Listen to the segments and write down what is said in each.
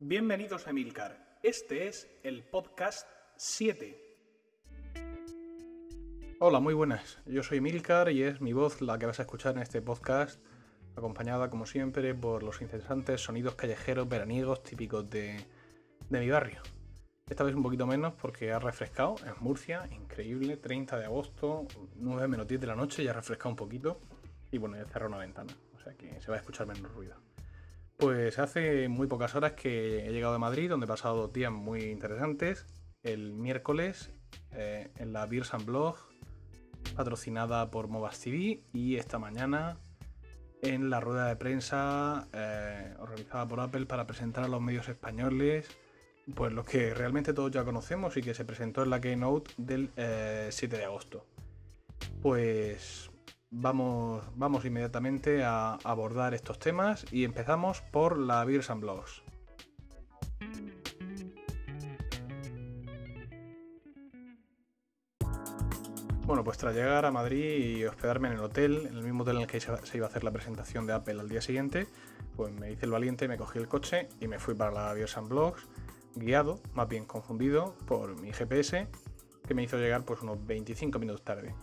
Bienvenidos a Emilcar. Este es el podcast 7. Hola, muy buenas. Yo soy Emilcar y es mi voz la que vas a escuchar en este podcast, acompañada como siempre por los interesantes sonidos callejeros veraniegos típicos de, de mi barrio. Esta vez un poquito menos porque ha refrescado en Murcia, increíble, 30 de agosto, 9 menos 10 de la noche, ya ha refrescado un poquito y bueno, ya cerrado una ventana, o sea que se va a escuchar menos ruido. Pues hace muy pocas horas que he llegado de Madrid, donde he pasado dos días muy interesantes. El miércoles eh, en la Beers Blog, patrocinada por Movas TV, y esta mañana en la rueda de prensa eh, organizada por Apple para presentar a los medios españoles, pues lo que realmente todos ya conocemos y que se presentó en la Keynote del 7 eh, de agosto. Pues Vamos, vamos inmediatamente a abordar estos temas y empezamos por la Beers and Blogs. Bueno, pues tras llegar a Madrid y hospedarme en el hotel, en el mismo hotel en el que se iba a hacer la presentación de Apple al día siguiente, pues me hice el valiente, me cogí el coche y me fui para la Beers and Blogs, guiado, más bien confundido, por mi GPS, que me hizo llegar pues unos 25 minutos tarde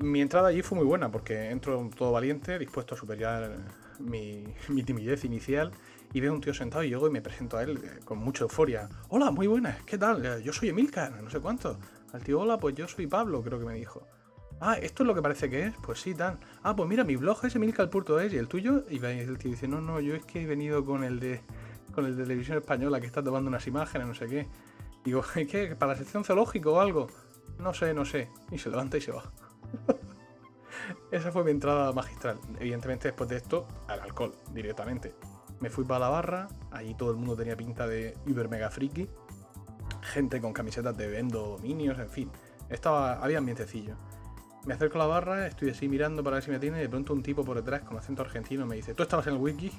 mi entrada allí fue muy buena porque entro todo valiente, dispuesto a superar mi, timidez inicial y veo un tío sentado y llego y me presento a él eh, con mucha euforia. Hola, muy buenas, ¿qué tal? Eh, yo soy Emilcar, no sé cuánto. Al tío, hola, pues yo soy Pablo, creo que me dijo. Ah, ¿esto es lo que parece que es? Pues sí, tal. Ah, pues mira, mi blog es emilcar.es y el tuyo. Y el tío dice, no, no, yo es que he venido con el de con el de televisión española que está tomando unas imágenes, no sé qué. Digo, ¿qué? ¿Para la sección zoológico o algo? No sé, no sé. Y se levanta y se va. Esa fue mi entrada magistral. Evidentemente, después de esto, al alcohol, directamente. Me fui para la barra, allí todo el mundo tenía pinta de Uber Mega Friki. Gente con camisetas de vendo, dominios, en fin. Estaba, había ambientecillo. Me acerco a la barra, estoy así mirando para ver si me tiene, y de pronto un tipo por detrás con acento argentino me dice, ¿tú estabas en el wiki?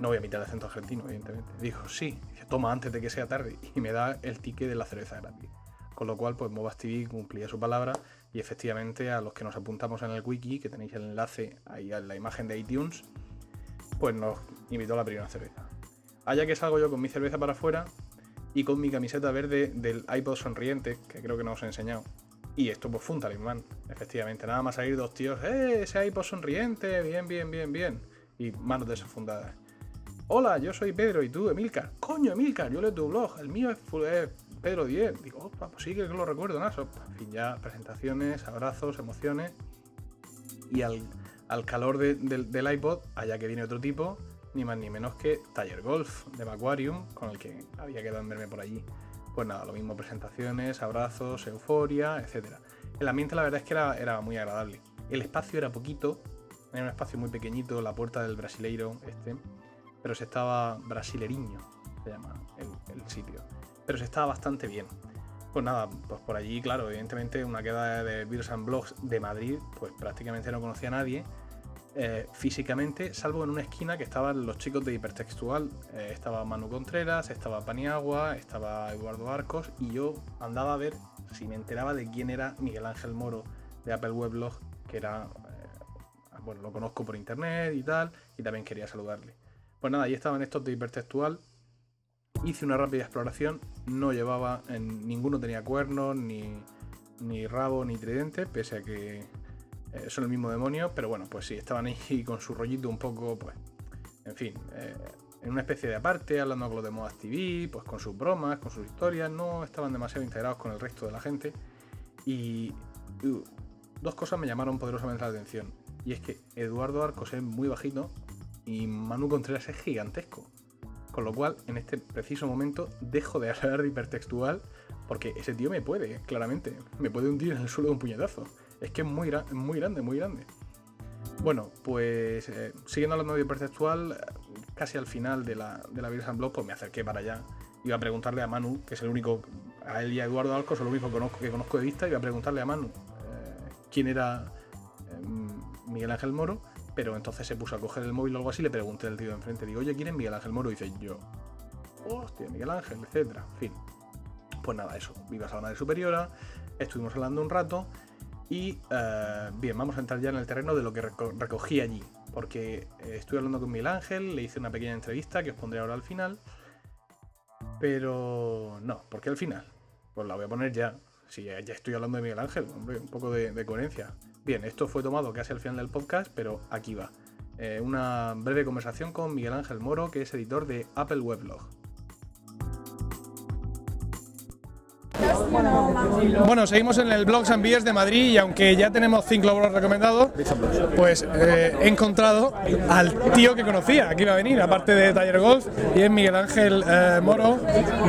No voy a imitar el acento argentino, evidentemente. Dijo, sí. Dice, toma antes de que sea tarde. Y me da el ticket de la cerveza gratis. Con lo cual, pues Movas TV cumplía su palabra y efectivamente a los que nos apuntamos en el wiki, que tenéis el enlace ahí a la imagen de iTunes, pues nos invitó a la primera cerveza. Allá que salgo yo con mi cerveza para afuera y con mi camiseta verde del iPod sonriente, que creo que no os he enseñado. Y esto pues fue un talismán, efectivamente. Nada más salir dos tíos, ¡eh! Ese iPod sonriente, bien, bien, bien, bien. Y manos desafundadas. Hola, yo soy Pedro y tú, Emilcar. Coño, Emilcar, yo leo tu blog. El mío es, es Pedro 10. Digo, opa, pues sí que lo recuerdo, ¿no? En fin, ya presentaciones, abrazos, emociones. Y al, calor del iPod, allá que viene otro tipo, ni más ni menos que Tiger Golf de Macquarium, con el que había quedado en verme por allí. Pues nada, lo mismo, presentaciones, abrazos, euforia, etc. El ambiente la verdad es que era, era muy agradable. El espacio era poquito, era un espacio muy pequeñito, la puerta del brasileiro este, pero se estaba brasileriño, se llama el sitio pero se estaba bastante bien. Pues nada, pues por allí, claro, evidentemente una queda de Beers and Blogs de Madrid, pues prácticamente no conocía a nadie eh, físicamente, salvo en una esquina que estaban los chicos de Hipertextual. Eh, estaba Manu Contreras, estaba Paniagua, estaba Eduardo Arcos y yo andaba a ver si me enteraba de quién era Miguel Ángel Moro de Apple Weblog, que era, eh, bueno, lo conozco por internet y tal, y también quería saludarle. Pues nada, ahí estaban estos de Hipertextual Hice una rápida exploración, no llevaba, en, ninguno tenía cuernos, ni, ni rabo, ni tridente, pese a que eh, son el mismo demonio, pero bueno, pues sí, estaban ahí con su rollito un poco, pues, en fin, eh, en una especie de aparte, hablando con los de Modas TV, pues con sus bromas, con sus historias, no estaban demasiado integrados con el resto de la gente. Y uh, dos cosas me llamaron poderosamente la atención. Y es que Eduardo Arcos es muy bajito y Manu Contreras es gigantesco. Con lo cual, en este preciso momento, dejo de hablar de hipertextual porque ese tío me puede, claramente. Me puede hundir en el suelo de un puñetazo. Es que es muy, muy grande, muy grande. Bueno, pues eh, siguiendo hablando de hipertextual, casi al final de la, de la Virgin Blog, pues me acerqué para allá. Iba a preguntarle a Manu, que es el único, a él y a Eduardo Alcos, son lo único que conozco, que conozco de vista, iba a preguntarle a Manu eh, quién era eh, Miguel Ángel Moro pero entonces se puso a coger el móvil o algo así, le pregunté al tío de enfrente, digo, oye, ¿quién es Miguel Ángel Moro? Dice, yo, hostia, Miguel Ángel, etcétera, en fin. Pues nada, eso, vivas a la superiora, estuvimos hablando un rato y eh, bien, vamos a entrar ya en el terreno de lo que recogí allí, porque eh, estuve hablando con Miguel Ángel, le hice una pequeña entrevista que os pondré ahora al final. Pero no, porque al final, pues la voy a poner ya. Si ya, estoy hablando de Miguel Ángel, hombre, un poco de coherencia. Bien, esto fue tomado casi al final del podcast, pero aquí va. Eh, una breve conversación con Miguel Ángel Moro, que es editor de Apple Weblog. Bueno, seguimos en el blog San Beers de Madrid y aunque ya tenemos cinco blogs recomendados, pues eh, he encontrado al tío que conocía, que iba a venir, aparte de Taller Golf, y es Miguel Ángel eh, Moro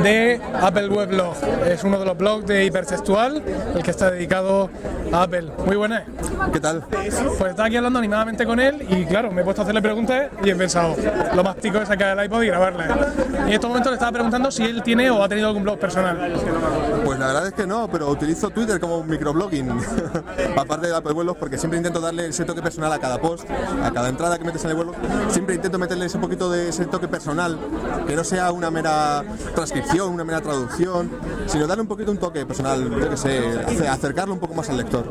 de Apple Weblog. Es uno de los blogs de Hipertextual, el que está dedicado a Apple. Muy buenas. ¿Qué tal? Pues estaba aquí hablando animadamente con él y claro, me he puesto a hacerle preguntas y he pensado, lo más tico es sacar el iPod y grabarle. Y en estos momentos le estaba preguntando si él tiene o ha tenido algún blog personal. Pues la verdad es que no, pero utilizo Twitter como microblogging, aparte de Apple Vuelos, porque siempre intento darle ese toque personal a cada post, a cada entrada que metes en el vuelo, siempre intento meterle ese poquito de ese toque personal, que no sea una mera transcripción, una mera traducción, sino darle un poquito un toque personal, yo que sé, acercarlo un poco más al lector.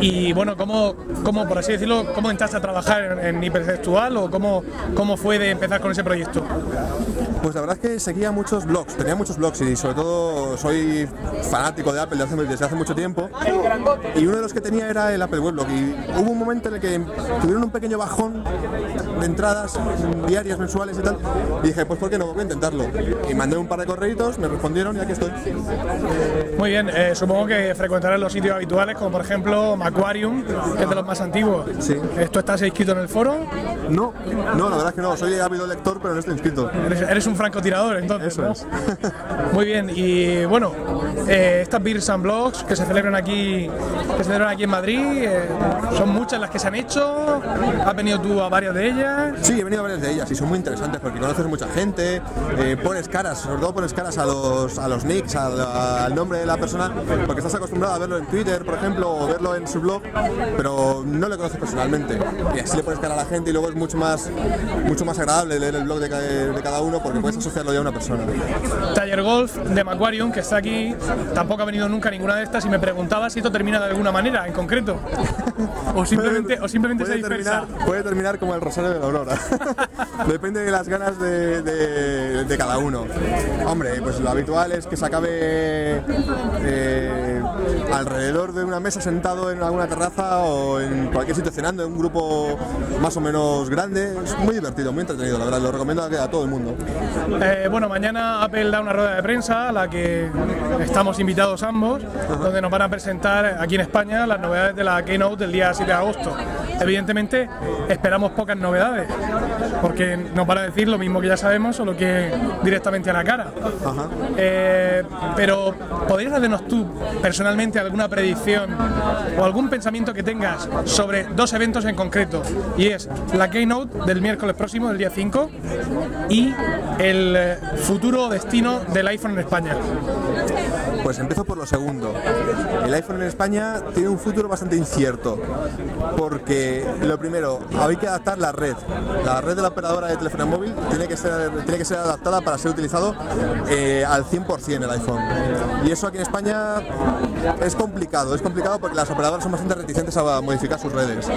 Y bueno, ¿cómo, cómo por así decirlo, cómo entraste a trabajar en, en Hipertextual o cómo, cómo fue de empezar con ese proyecto? Pues la verdad es que seguía muchos blogs, tenía muchos blogs y sobre todo soy fanático de Apple desde hace, desde hace mucho tiempo. Y uno de los que tenía era el Apple Weblog. Y hubo un momento en el que tuvieron un pequeño bajón de entradas diarias, mensuales y tal. Y dije, pues ¿por qué no? Voy a intentarlo. Y mandé un par de correitos, me respondieron y aquí estoy. Muy bien, eh, supongo que frecuentarás los sitios habituales, como por ejemplo Macquarium, que es de los más antiguos. Sí. ¿Tú estás inscrito en el foro? No, no, la verdad es que no. Soy ávido lector, pero no estoy inscrito. Eres, eres un francotirador, entonces. Eso ¿no? es. Muy bien, y bueno, eh, estas Beers and Blogs que se celebran aquí, que se celebran aquí en Madrid, eh, son muchas las que se han hecho. ¿Has venido tú a varias de ellas? Sí, he venido a varias de ellas y son muy interesantes porque conoces mucha gente, eh, pones caras, sobre todo pones caras a los, a los nicks, al, al nombre de la persona, porque estás acostumbrado a verlo en Twitter, por ejemplo, o verlo en su blog, pero no le conoces personalmente. Y así le pones cara a la gente y luego es mucho más, mucho más agradable leer el blog de, de cada uno porque puedes asociarlo ya a una persona. Taller Golf de Macquarium, que está aquí, tampoco ha venido nunca ninguna de estas y me preguntaba si esto termina de alguna manera en concreto. O simplemente, o simplemente se puede dispersa. terminar, puede terminar como el rosario de la aurora. Depende de las ganas de, de- de cada uno. Hombre, pues lo habitual es que se acabe eh, alrededor de una mesa sentado en alguna terraza o en cualquier sitio cenando en un grupo más o menos grande. Es muy divertido, muy entretenido, la verdad. Lo recomiendo a, todo el mundo. Eh, bueno, mañana Apple da una rueda de prensa a la que estamos invitados ambos, donde nos van a presentar aquí en España las novedades de la Keynote del día 7 de agosto. Evidentemente, esperamos pocas novedades, porque nos van a decir lo mismo que ya sabemos, solo que directamente a la cara. Ajá. Eh, pero, ¿podrías darnos tú personalmente alguna predicción o algún pensamiento que tengas sobre dos eventos en concreto? Y es la Keynote del miércoles próximo, del día 5, y el eh, futuro destino del iPhone en España. Pues empiezo por lo segundo. El iPhone en España tiene un futuro bastante incierto, porque lo primero, hay que adaptar la red. La red de la operadora de telefonía móvil tiene que ser, tiene que ser adaptada para ser utilizado eh, al 100% el iPhone. Y eso aquí en España es complicado, es complicado porque las operadoras son bastante reticentes a modificar sus redes.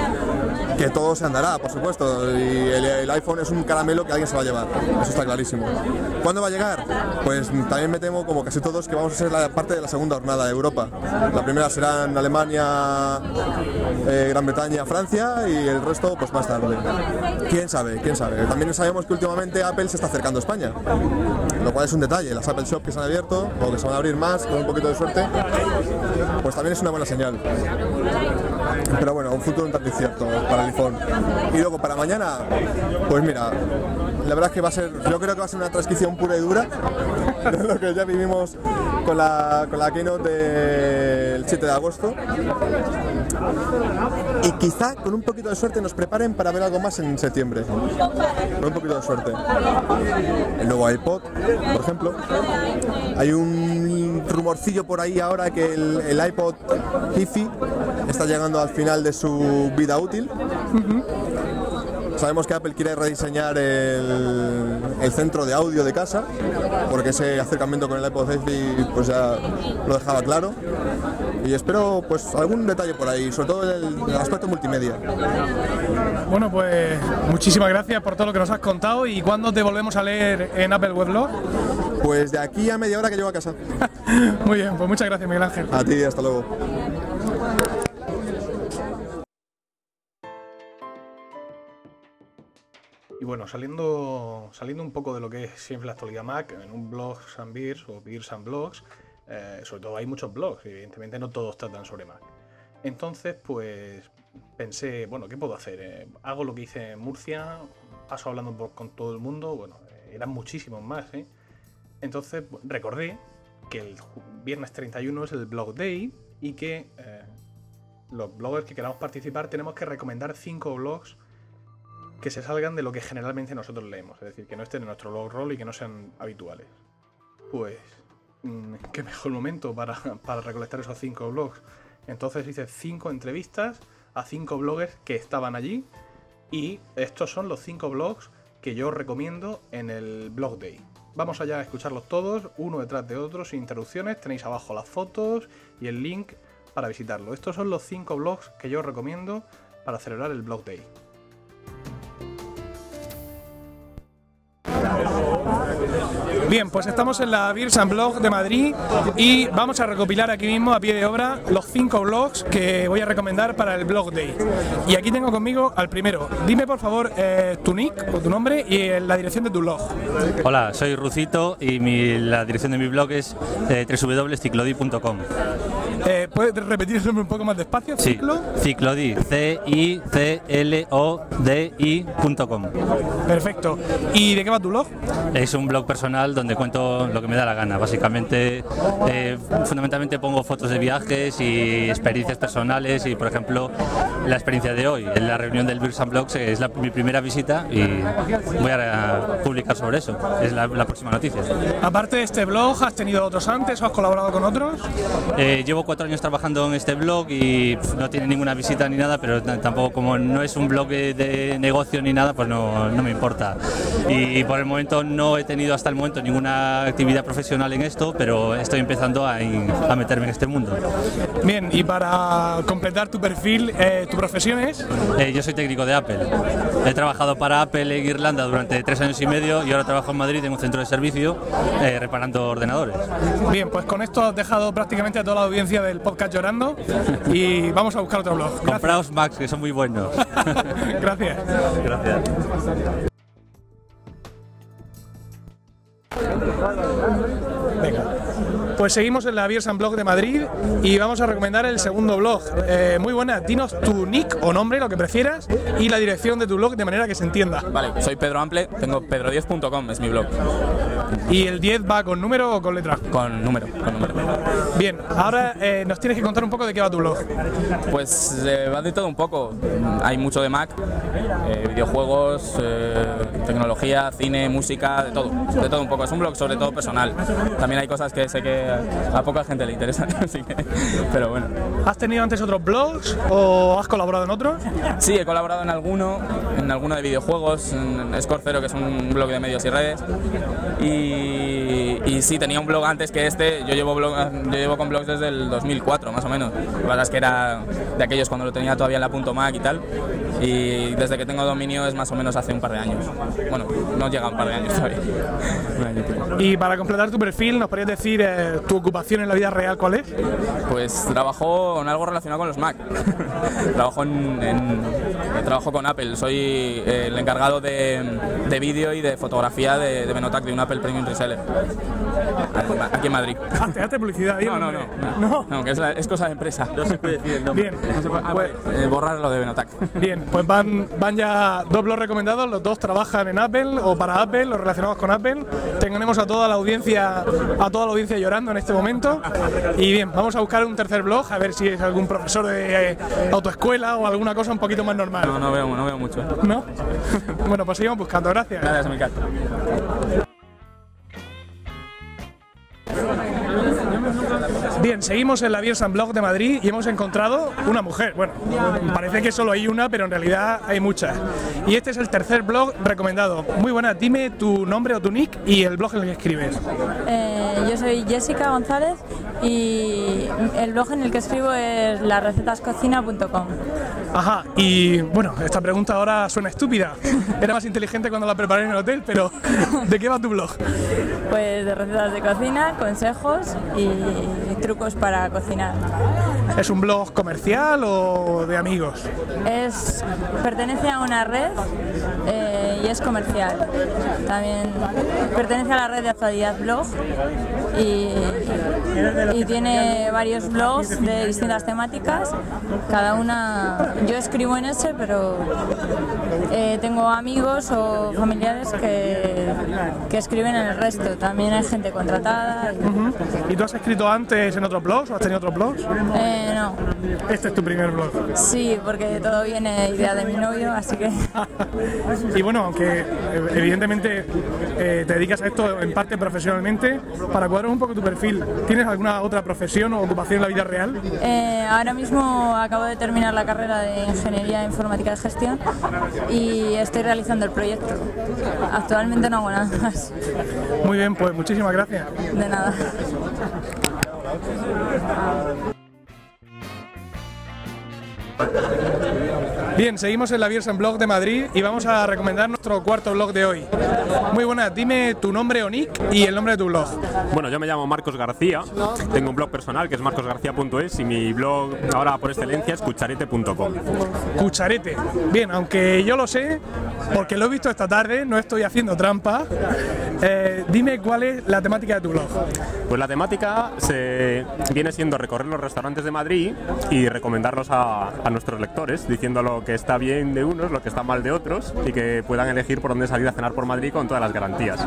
Que todo se andará, por supuesto, y el, el iPhone es un caramelo que alguien se va a llevar, eso está clarísimo. ¿Cuándo va a llegar? Pues también me temo, como casi todos, que vamos a ser la parte de la segunda jornada de Europa. La primera será en Alemania, eh, Gran Bretaña, Francia y el resto pues más tarde. ¿Quién sabe? ¿Quién sabe? También sabemos que últimamente Apple se está acercando a España, lo cual es un detalle. Las Apple Shop que se han abierto o que se van a abrir más con un poquito de suerte, pues también es una buena señal. Pero bueno, un futuro un tanto incierto para el iPhone. Y luego para mañana, pues mira, la verdad es que va a ser, yo creo que va a ser una transcripción pura y dura de lo que ya vivimos con la, con la keynote del 7 de agosto. Y quizá con un poquito de suerte nos preparen para ver algo más en septiembre. Con un poquito de suerte. El nuevo iPod, por ejemplo. Hay un rumorcillo por ahí ahora que el, el iPod Hi-Fi está llegando al final de su vida útil. Sabemos que Apple quiere rediseñar el, el centro de audio de casa, porque ese acercamiento con el iPod Hi-Fi pues ya lo dejaba claro. Y espero pues algún detalle por ahí, sobre todo el, el aspecto multimedia. Bueno, pues muchísimas gracias por todo lo que nos has contado y cuándo te volvemos a leer en Apple Weblog. Pues de aquí a media hora que llego a casa. Muy bien, pues muchas gracias Miguel Ángel. A ti, hasta luego. Y bueno, saliendo, saliendo un poco de lo que es siempre la actualidad Mac, en un blog and Beers o Beers and Blogs, eh, sobre todo hay muchos blogs, y evidentemente no todos tratan sobre Mac. Entonces, pues pensé, bueno, ¿qué puedo hacer? Eh, hago lo que hice en Murcia, paso hablando por- con todo el mundo, bueno, eran muchísimos más, ¿eh? Entonces recordé que el viernes 31 es el Blog Day y que eh, los bloggers que queramos participar tenemos que recomendar 5 blogs que se salgan de lo que generalmente nosotros leemos, es decir, que no estén en nuestro blog roll y que no sean habituales. Pues, mm, qué mejor momento para, para recolectar esos 5 blogs. Entonces hice 5 entrevistas a 5 bloggers que estaban allí y estos son los 5 blogs que yo recomiendo en el Blog Day. Vamos allá a escucharlos todos, uno detrás de otro, sin interrupciones. Tenéis abajo las fotos y el link para visitarlo. Estos son los 5 blogs que yo os recomiendo para celebrar el Blog Day. Bien, pues estamos en la Beers and Blog de Madrid y vamos a recopilar aquí mismo a pie de obra los cinco blogs que voy a recomendar para el Blog Day. Y aquí tengo conmigo al primero. Dime por favor eh, tu nick o tu nombre y eh, la dirección de tu blog. Hola, soy Rucito y mi- la dirección de mi blog es eh, www.ciclodi.com. Eh, ¿Puedes repetir el nombre un poco más despacio? Sí, Ciclo. Ciclodi, C-I-C-L-O-D-I.com. Perfecto. ¿Y de qué va tu blog? Es un blog personal donde cuento lo que me da la gana. Básicamente, eh, fundamentalmente pongo fotos de viajes y experiencias personales y, por ejemplo, la experiencia de hoy, en la reunión del Beers and Blogs, es la- mi primera visita y voy a publicar sobre eso. Es la, la próxima noticia. Aparte de este blog, ¿has tenido otros antes o has colaborado con otros? Eh, llevo cuatro años trabajando en este blog y pf, no tiene ninguna visita ni nada, pero tampoco como no es un blog de, de negocio ni nada, pues no, no me importa. Y, por el momento no he tenido hasta el momento ninguna actividad profesional en esto, pero estoy empezando a, a meterme en este mundo. Bien, y para completar tu perfil, eh, ¿tu profesión es? Eh, yo soy técnico de Apple. He trabajado para Apple en Irlanda durante tres años y medio y ahora trabajo en Madrid en un centro de servicio eh, reparando ordenadores. Bien, pues con esto has dejado prácticamente a toda la audiencia del podcast llorando y vamos a buscar otro blog. Gracias. Compraos Macs, que son muy buenos. Gracias. Gracias. Venga. Pues seguimos en la Beers and Blog de Madrid y vamos a recomendar el segundo blog. Eh, muy buena, dinos tu nick o nombre, lo que prefieras, y la dirección de tu blog de manera que se entienda. Vale, soy Pedro Ample, tengo pedro10.com, es mi blog, ¿Y el 10 va con número o con letra? con número, con número. Bien, ahora eh, nos tienes que contar un poco de qué va tu blog. Pues eh, va de todo un poco, hay mucho de Mac, eh, videojuegos, tecnología, cine, música, de todo, de todo un poco, es un blog sobre todo personal. También hay cosas que sé que a poca gente le interesan, así que, pero bueno. ¿Has tenido antes otros blogs o has colaborado en otros? Sí, he colaborado en alguno, en alguno de videojuegos, en Scorcero, que es un blog de medios y redes. Y, y sí, tenía un blog antes que este. Yo llevo, blog- yo llevo con blogs desde el 2004, más o menos. Lo que pasa es que era de aquellos cuando lo tenía todavía en la punto .mac y tal. Y desde que tengo dominio es más o menos hace un par de años. Bueno, no llega a un par de años todavía. Y para completar tu perfil, ¿nos podrías decir eh, tu ocupación en la vida real cuál es? Pues trabajo en algo relacionado con los Mac. trabajo en, en- trabajo con Apple. Soy eh, el encargado de, de vídeo y de fotografía de, de Benotac, de un Apple Premium Reseller. Aquí en Madrid. Hazte, hazte publicidad. No, no, no. No, no, que es, la- es cosa de empresa. No se puede decir el Bien, pues, borrar lo de Benotac. bien, pues van, van ya dos blogs recomendados, los dos trabajan en Apple o para Apple, los relacionados con Apple. Tenemos a toda la audiencia, a toda la audiencia llorando en este momento. Y bien, vamos a buscar un tercer blog, a ver si es algún profesor de eh, autoescuela o alguna cosa un poquito más normal. No, no veo, no veo mucho. ¿No? bueno, pues seguimos buscando, gracias. Gracias, Emilcar. Bien, seguimos en la Beers and Blog de Madrid y hemos encontrado una mujer. Bueno, parece que solo hay una, pero en realidad hay muchas. Y este es el tercer blog recomendado. Muy buena, dime tu nombre o tu nick y el blog en el que escribes. Eh, yo soy Jessica González y el blog en el que escribo es larecetascocina.com. Ajá, y bueno, esta pregunta ahora suena estúpida. Era más inteligente cuando la preparé en el hotel, pero ¿de qué va tu blog? Pues de recetas de cocina, consejos y trucos para cocinar. ¿Es un blog comercial o de amigos? Es, pertenece a una red eh, y es comercial. También pertenece a la red de actualidad blog y, y tiene varios blogs de distintas temáticas. Cada una, yo escribo en ese, pero eh, tengo amigos o familiares que, que escriben en el resto. También hay gente contratada. y- ¿Y tú has escrito antes en otros blogs o has tenido otros blogs? Eh, no, Este es tu primer blog. sí, porque todo viene idea de mi novio, así que Y bueno, aunque eh, evidentemente eh, te dedicas a esto en parte profesionalmente, para cuadrar un poco tu perfil, ¿tienes alguna otra profesión o ocupación en la vida real? eh, ahora mismo acabo de terminar la carrera de Ingeniería Informática de Gestión y estoy realizando el proyecto. Actualmente no hago nada más, Muy bien, pues muchísimas gracias. de nada. Bien, seguimos en la Beers Blog de Madrid y vamos a recomendar nuestro cuarto blog de hoy. Muy buenas, dime tu nombre o nick y el nombre de tu blog. Bueno, yo me llamo Marcos García, tengo un blog personal que es marcosgarcía.es y mi blog ahora por excelencia es cucharete.com. Cucharete. Bien, aunque yo lo sé, porque lo he visto esta tarde, no estoy haciendo trampa. eh, dime cuál es la temática de tu blog. Pues la temática se viene siendo recorrer los restaurantes de Madrid y recomendarlos a, a nuestros lectores, diciendo lo que está bien de unos, lo que está mal de otros y que puedan elegir por dónde salir a cenar por Madrid con todas las garantías.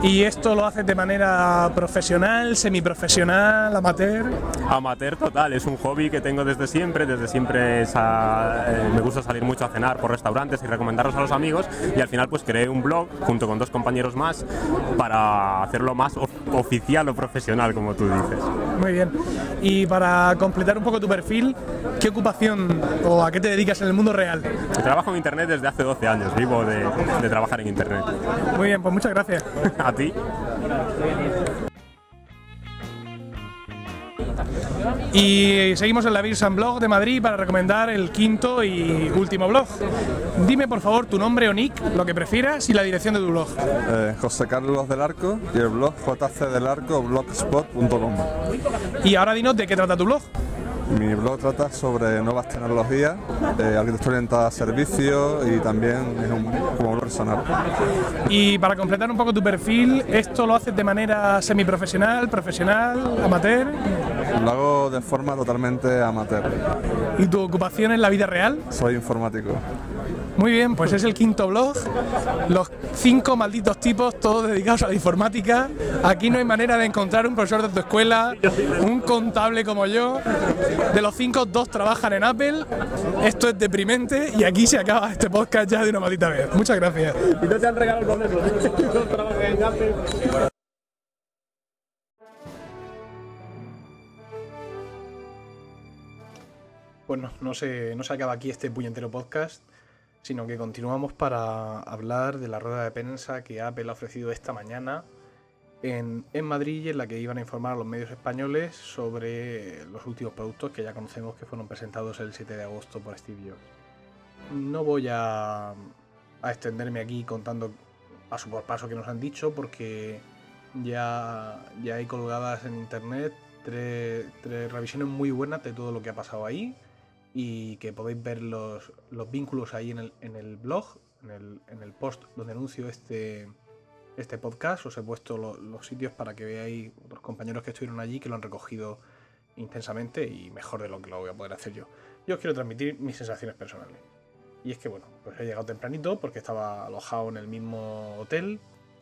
¿Y esto lo haces de manera profesional, semiprofesional, amateur? Amateur total, es un hobby que tengo desde siempre, desde siempre esa- eh, me gusta salir mucho a cenar por restaurantes y recomendarlos a los amigos y al final pues creé un blog junto con dos compañeros más para hacerlo más oficial o profesional como tú dices. Muy bien. Y para completar un poco tu perfil, ¿qué ocupación o a qué te dedicas en el mundo real? Trabajo en internet desde hace 12 años, vivo de, de trabajar en internet. Muy bien, pues muchas gracias. ¿A ti? Y seguimos en la Birsan Blog de Madrid para recomendar el quinto y último blog. Dime por favor tu nombre o nick, lo que prefieras y la dirección de tu blog. Eh, José Carlos del Arco y el blog jcdelarco.blogspot.com. Y ahora dinos de qué trata tu blog. Mi blog trata sobre nuevas tecnologías, eh, arquitectura orientada a servicios y también es un, como blog personal. Y para completar un poco tu perfil, ¿esto lo haces de manera semiprofesional, profesional, amateur? Lo hago de forma totalmente amateur. ¿Y tu ocupación en la vida real? Soy informático. Muy bien, pues es el quinto blog. Los cinco malditos tipos, todos dedicados a la informática. Aquí no hay manera de encontrar un profesor de tu escuela, un contable como yo. De los cinco, dos trabajan en Apple. Esto es deprimente y aquí se acaba este podcast ya de una maldita vez. Muchas gracias. Pues no, no se, no se acaba aquí este puñetero podcast, sino que continuamos para hablar de la rueda de prensa que Apple ha ofrecido esta mañana en, en Madrid en la que iban a informar a los medios españoles sobre los últimos productos que ya conocemos que fueron presentados el 7 de agosto por Steve Jobs. No voy a, a extenderme aquí contando paso por paso que nos han dicho porque ya, ya hay colgadas en internet tres, tres revisiones muy buenas de todo lo que ha pasado ahí y que podéis ver los, los vínculos ahí en el, en el blog, en el, en el post donde anuncio este, este podcast. Os he puesto lo- los sitios para que veáis otros compañeros que estuvieron allí que lo han recogido intensamente y mejor de lo que lo voy a poder hacer yo. Yo os quiero transmitir mis sensaciones personales. Y es que bueno, pues he llegado tempranito porque estaba alojado en el mismo hotel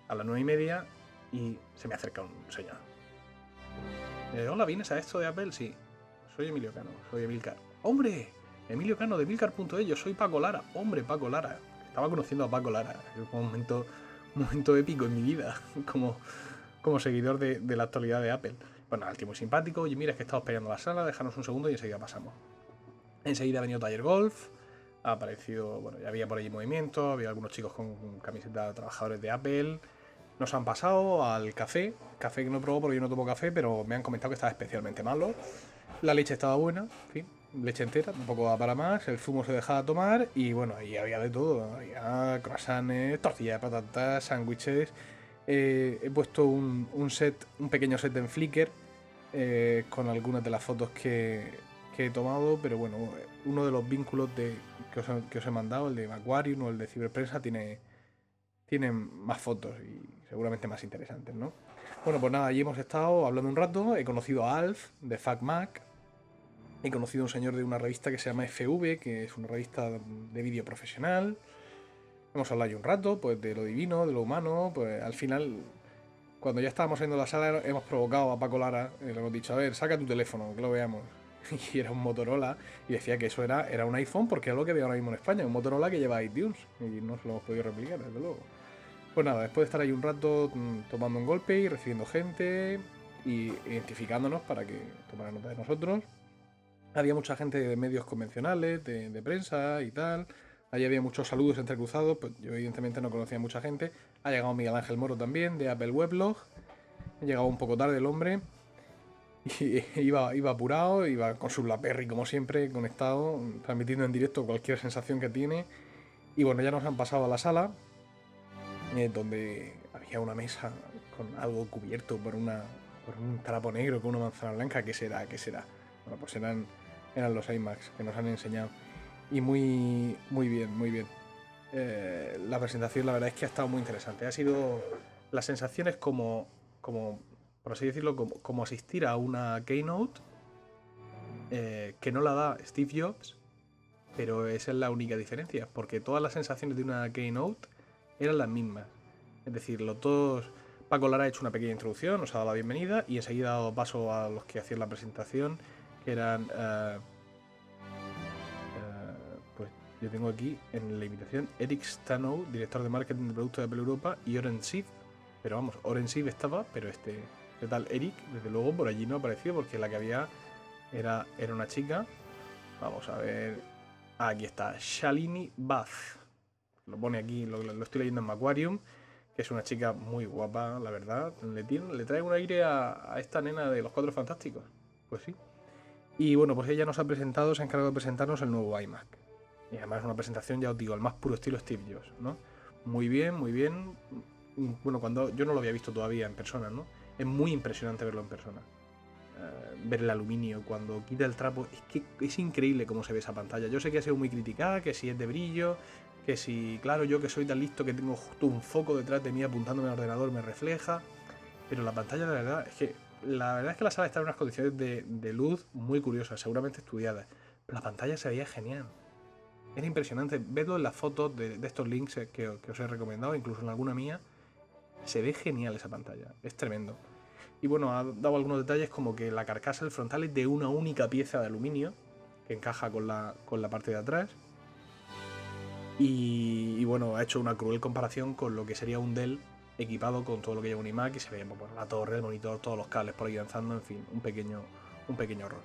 a las nueve y media y se me acerca un señor. Hola, ¿vienes a esto de Apple? Sí. Soy Emilio Cano, soy Emilcar. ¡Hombre! Emilio Cano de Emilcar.es, yo soy Paco Lara. ¡Hombre, Paco Lara! Estaba conociendo a Paco Lara. Es un momento, momento épico en mi vida como, como seguidor de, la actualidad de Apple. Bueno, al tío muy simpático. Oye, mira, es que estaba esperando la sala, déjanos un segundo y enseguida pasamos. Enseguida ha venido Taller Golf. Ha aparecido, bueno, ya había por allí movimiento, había algunos chicos con, camiseta de trabajadores de Apple. Nos han pasado al café, café que no probó porque yo no tomo café, pero me han comentado que estaba especialmente malo. La leche estaba buena, en fin. Leche entera, tampoco va para más, el zumo se dejaba tomar y bueno, ahí había de todo, había croissants, tortilla de patatas, sándwiches. Eh, he puesto un, un set, un pequeño set en Flickr eh, con algunas de las fotos que, que he tomado, pero bueno, uno de los vínculos de, que, os, que os he mandado, el de Aquarium o el de Ciberprensa, tiene, tiene más fotos y seguramente más interesantes, ¿no? Bueno, pues nada, allí hemos estado hablando un rato, he conocido a Alf de FacMac, he conocido a un señor de una revista que se llama FV, que es una revista de vídeo profesional. Hemos hablado ahí un rato, pues de lo divino, de lo humano, pues al final, cuando ya estábamos saliendo de la sala, hemos provocado a Paco Lara, y le hemos dicho, a ver, saca tu teléfono, que lo veamos. Y era un Motorola, y decía que eso era, era un iPhone, porque es lo que veo ahora mismo en España, un Motorola que lleva iTunes, y no se lo hemos podido replicar, desde luego. Pues nada, después de estar ahí un rato mm, tomando un golpe y recibiendo gente y identificándonos para que tomara nota de nosotros, había mucha gente de medios convencionales, de, prensa y tal. Allí había muchos saludos entrecruzados, pues yo evidentemente no conocía a mucha gente. Ha llegado Miguel Ángel Moro también, de Apple Weblog. Ha llegado un poco tarde el hombre. Y iba, iba apurado, iba con su Blackberry como siempre, conectado, transmitiendo en directo cualquier sensación que tiene. Y bueno, ya nos han pasado a la sala, eh, donde había una mesa con algo cubierto por, una, por un trapo negro con una manzana blanca. ¿Qué será? ¿Qué será? Bueno, pues eran, eran los iMacs que nos han enseñado. Y muy, muy bien, muy bien. Eh, la presentación, la verdad es que ha estado muy interesante. Ha sido. Las sensaciones como. como por así decirlo, como, como asistir a una keynote eh, que no la da Steve Jobs, pero esa es la única diferencia, porque todas las sensaciones de una keynote eran las mismas. Es decir, los dos. Paco Lara ha hecho una pequeña introducción, nos ha dado la bienvenida y enseguida ha dado paso a los que hacían la presentación, eran. eh, eh, pues yo tengo aquí en la invitación Eric Stanow, director de marketing de productos de Apple Europa, y Oren Siv. Pero vamos, Oren Siv estaba, pero este, este tal Eric, desde luego por allí no apareció porque la que había era, era una chica. Vamos a ver. Ah, aquí está, Shalini Bath. Lo pone aquí, lo, estoy leyendo en Macquarium, que es una chica muy guapa, la verdad. Le, tiene, le trae un aire a, a esta nena de los Cuatro Fantásticos. Pues sí. Y bueno, pues ella nos ha presentado, se ha encargado de presentarnos el nuevo iMac. Y además una presentación, ya os digo, al más puro estilo Steve Jobs, ¿no? Muy bien, muy bien. Bueno, cuando yo no lo había visto todavía en persona, ¿no? Es muy impresionante verlo en persona. Eh, ver el aluminio cuando quita el trapo, es que es increíble cómo se ve esa pantalla. Yo sé que ha sido muy criticada, que si es de brillo, que si, claro, yo que soy tan listo que tengo justo un foco detrás de mí apuntándome al ordenador me refleja, pero la pantalla, la verdad, es que la verdad es que la sala está en unas condiciones de, luz muy curiosas, seguramente estudiadas, la pantalla se veía genial. Era impresionante. Vedlo en las fotos de, estos links que, que os he recomendado, incluso en alguna mía. Se ve genial esa pantalla. Es tremendo. Y bueno, ha dado algunos detalles como que la carcasa del frontal es de una única pieza de aluminio que encaja con la, con la parte de atrás. Y, y bueno, ha hecho una cruel comparación con lo que sería un Dell equipado con todo lo que lleva un iMac y se ve pues, bueno, la torre, el monitor, todos los cables por ahí danzando, en fin, un pequeño, un pequeño horror.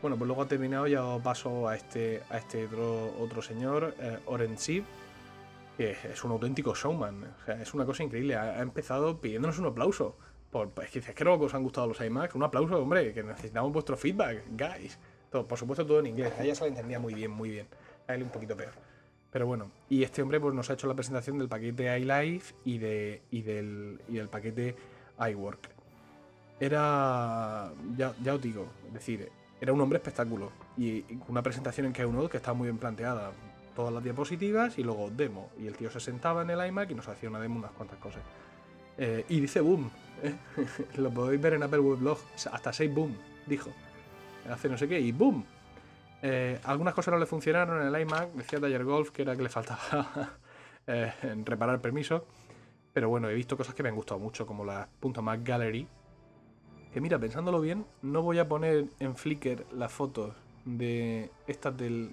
Bueno, pues luego ha terminado y ha dado paso a este, a este otro, otro señor, eh, Oren que es un auténtico showman. O sea, es una cosa increíble. Ha, empezado pidiéndonos un aplauso. Por, pues, es que no os han gustado los iMacs. Un aplauso, hombre, que necesitamos vuestro feedback, guys. Todo, por supuesto, todo en inglés. Ella se la entendía muy bien, muy bien. A él un poquito peor. Pero bueno, y este hombre pues, nos ha hecho la presentación del paquete iLife y, de, y, del, y del paquete iWork. Era, ya, ya os digo, es decir, era un hombre espectáculo. Y una presentación en Keynote que estaba muy bien planteada. Todas las diapositivas y luego demo. Y el tío se sentaba en el iMac y nos hacía una demo unas cuantas cosas. Eh, y dice boom. ¿eh? Lo podéis ver en Apple Weblog. Hasta 6 boom, dijo. Hace no sé qué y boom. Eh, algunas cosas no le funcionaron en el iMac. Decía Taller Golf que era que le faltaba eh, reparar permisos. Pero bueno, he visto cosas que me han gustado mucho, como la .Mac Gallery. Que mira, pensándolo bien, no voy a poner en Flickr las fotos de estas del...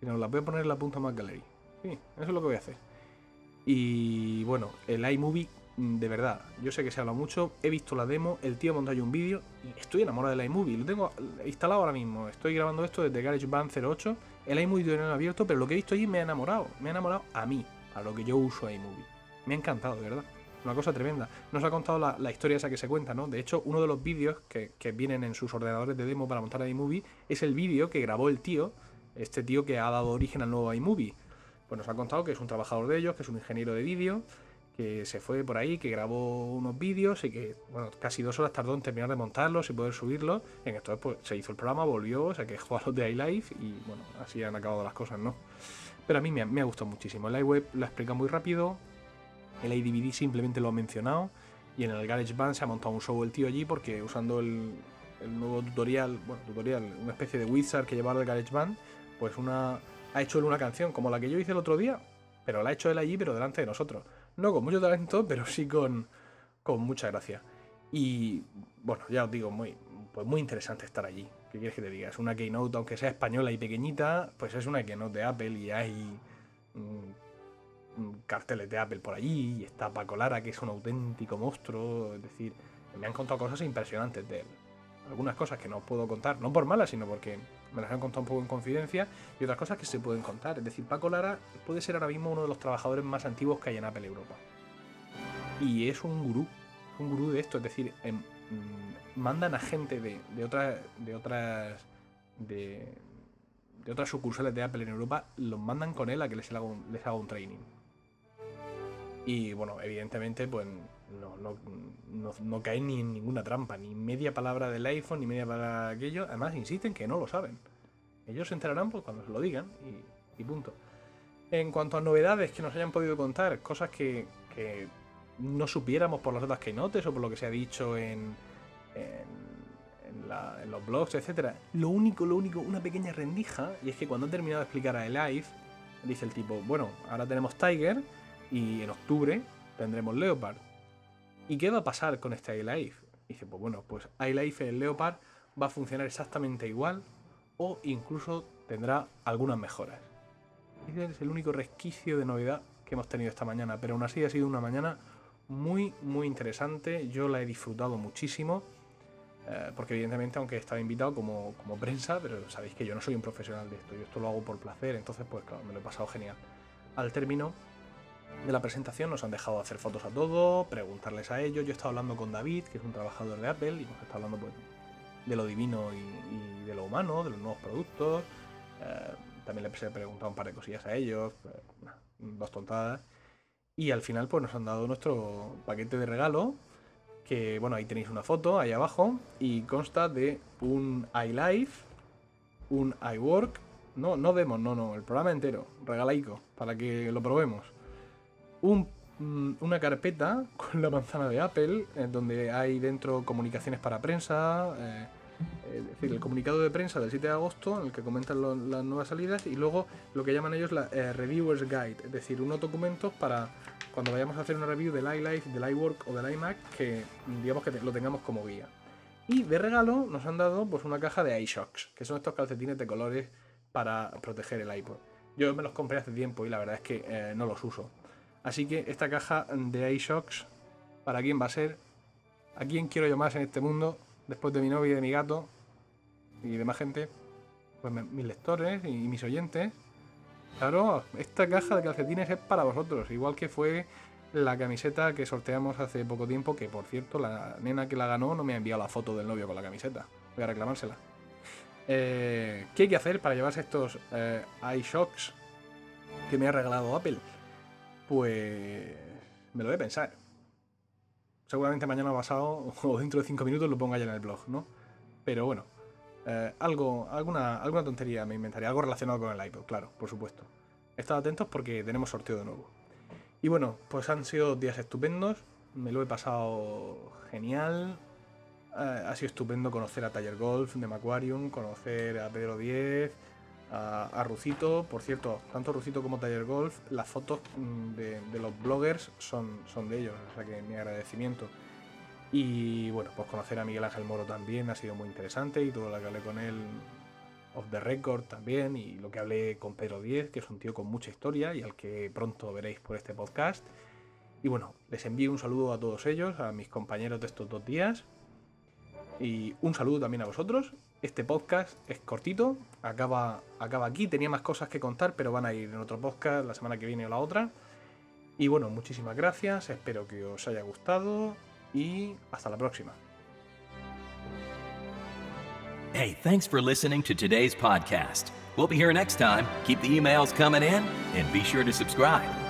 Sino las voy a poner en la .Mac Gallery. Sí, eso es lo que voy a hacer. Y bueno, el iMovie, de verdad, yo sé que se habla mucho, he visto la demo, el tío montó ahí un vídeo y estoy enamorado del iMovie, lo tengo instalado ahora mismo, estoy grabando esto desde GarageBand 08, el iMovie no lo abierto, pero lo que he visto allí me ha enamorado, me ha enamorado a mí, a lo que yo uso iMovie. Me ha encantado, de verdad. Una cosa tremenda. Nos ha contado la, la historia esa que se cuenta, ¿no? De hecho, uno de los vídeos que, que vienen en sus ordenadores de demo para montar iMovie es el vídeo que grabó el tío, este tío que ha dado origen al nuevo iMovie. Pues nos ha contado que es un trabajador de ellos, que es un ingeniero de vídeo, que se fue por ahí, que grabó unos vídeos y que, bueno, casi dos horas tardó en terminar de montarlos y poder subirlos. En esto pues, se hizo el programa, volvió, se quejó a los de iLife y, bueno, así han acabado las cosas, ¿no? Pero a mí me, ha- gustado muchísimo. El iWeb lo explica muy rápido, el iDVD simplemente lo ha mencionado y en el GarageBand se ha montado un show el tío allí porque usando el, el nuevo tutorial, bueno, tutorial, una especie de wizard que llevaba el GarageBand, pues una ha hecho él una canción como la que yo hice el otro día, pero la ha hecho él allí, pero delante de nosotros. No con mucho talento, pero sí con, con mucha gracia. Y bueno, ya os digo, muy, pues muy interesante estar allí. ¿Qué quieres que te diga? Es una keynote, aunque sea española y pequeñita, pues es una keynote de Apple y hay mm, mm, carteles de Apple por allí. Y está Paco Lara, que es un auténtico monstruo. Es decir, me han contado cosas impresionantes de él. Algunas cosas que no puedo contar, no por malas, sino porque me las han contado un poco en confidencia, y otras cosas que se pueden contar. Es decir, Paco Lara puede ser ahora mismo uno de los trabajadores más antiguos que hay en Apple Europa. Y es un gurú, un gurú de esto, es decir, em, mm, mandan a gente de, de otras de otras de, de otras sucursales de Apple en Europa, los mandan con él a que les haga un, les haga un training. Y bueno, evidentemente, pues no, no, no, caen ni en ninguna trampa, ni media palabra del iPhone, ni media palabra de aquello. Además, insisten que no lo saben. Ellos se enterarán pues, cuando se lo digan y, punto. En cuanto a novedades que nos hayan podido contar, cosas que, que no supiéramos por las otras keynotes o por lo que se ha dicho en, en, la- en los blogs, etcétera. Lo único, lo único, una pequeña rendija, y es que cuando han terminado de explicar a Live, dice el tipo, bueno, ahora tenemos Tiger y en octubre tendremos Leopard. ¿Y qué va a pasar con este iLife? Dice, pues bueno, pues iLife el Leopard va a funcionar exactamente igual o incluso tendrá algunas mejoras. Ese es el único resquicio de novedad que hemos tenido esta mañana, pero aún así ha sido una mañana muy, muy interesante. Yo la he disfrutado muchísimo, eh, porque evidentemente, aunque estaba invitado como, como prensa, pero sabéis que yo no soy un profesional de esto, yo esto lo hago por placer, entonces pues claro, me lo he pasado genial. Al término de la presentación nos han dejado hacer fotos a todos, preguntarles a ellos. Yo he estado hablando con David, que es un trabajador de Apple, y hemos estado hablando pues, de lo divino y, de lo humano, de los nuevos productos. Eh, también les he preguntado un par de cosillas a ellos, eh, dos tontadas. Y al final pues nos han dado nuestro paquete de regalo, que bueno, ahí tenéis una foto, ahí abajo, y consta de un iLife, un iWork, no, no demos, no, no, el programa entero, regalaico, para que lo probemos. Mm, una carpeta con la manzana de Apple, en donde hay dentro comunicaciones para prensa, eh, es decir, el comunicado de prensa del 7 de agosto en el que comentan las nuevas salidas y luego lo que llaman ellos la eh, Reviewer's Guide, es decir, unos documentos para cuando vayamos a hacer una review del iLife, del iWork o del iMac que digamos que lo tengamos como guía. Y de regalo nos han dado pues una caja de iShocks, que son estos calcetines de colores para proteger el iPod. Yo me los compré hace tiempo y la verdad es que eh, no los uso. Así que esta caja de iShocks, ¿para quién va a ser? ¿A quién quiero yo más en este mundo? Después de mi novia y de mi gato y demás gente. Pues mis lectores y mis oyentes. Claro, esta caja de calcetines es para vosotros. Igual que fue la camiseta que sorteamos hace poco tiempo, que por cierto, la nena que la ganó no me ha enviado la foto del novio con la camiseta. Voy a reclamársela. Eh, ¿Qué hay que hacer para llevarse estos eh, iShocks que me ha regalado Apple? Pues me lo voy a pensar. Seguramente mañana pasado o dentro de 5 minutos lo ponga ya en el blog, ¿no? Pero bueno, eh, algo, alguna, alguna tontería me inventaría, algo relacionado con el iPod, claro, por supuesto. Estad atentos porque tenemos sorteo de nuevo. Y bueno, pues han sido días estupendos, me lo he pasado genial. Eh, ha sido estupendo conocer a Tiger Golf de Macquarium, conocer a Pedro 10, a, Rucito. Por cierto, tanto Rucito como Tiger Golf, las fotos mm, de, los bloggers son, son de ellos, o sea que mi agradecimiento. Y bueno, pues conocer a Miguel Ángel Moro también ha sido muy interesante y todo lo que hablé con él off the record también y lo que hablé con Pedro 10, que es un tío con mucha historia y al que pronto veréis por este podcast. Y bueno, les envío un saludo a todos ellos, a mis compañeros de estos dos días. Y un saludo también a vosotros. Este podcast es cortito, acaba, acaba aquí. Tenía más cosas que contar, pero van a ir en otro podcast la semana que viene o la otra. Y bueno, muchísimas gracias, espero que os haya gustado y hasta la próxima. Hey, thanks for listening to today's podcast. We'll be here next time. Keep the emails coming in and be sure to subscribe.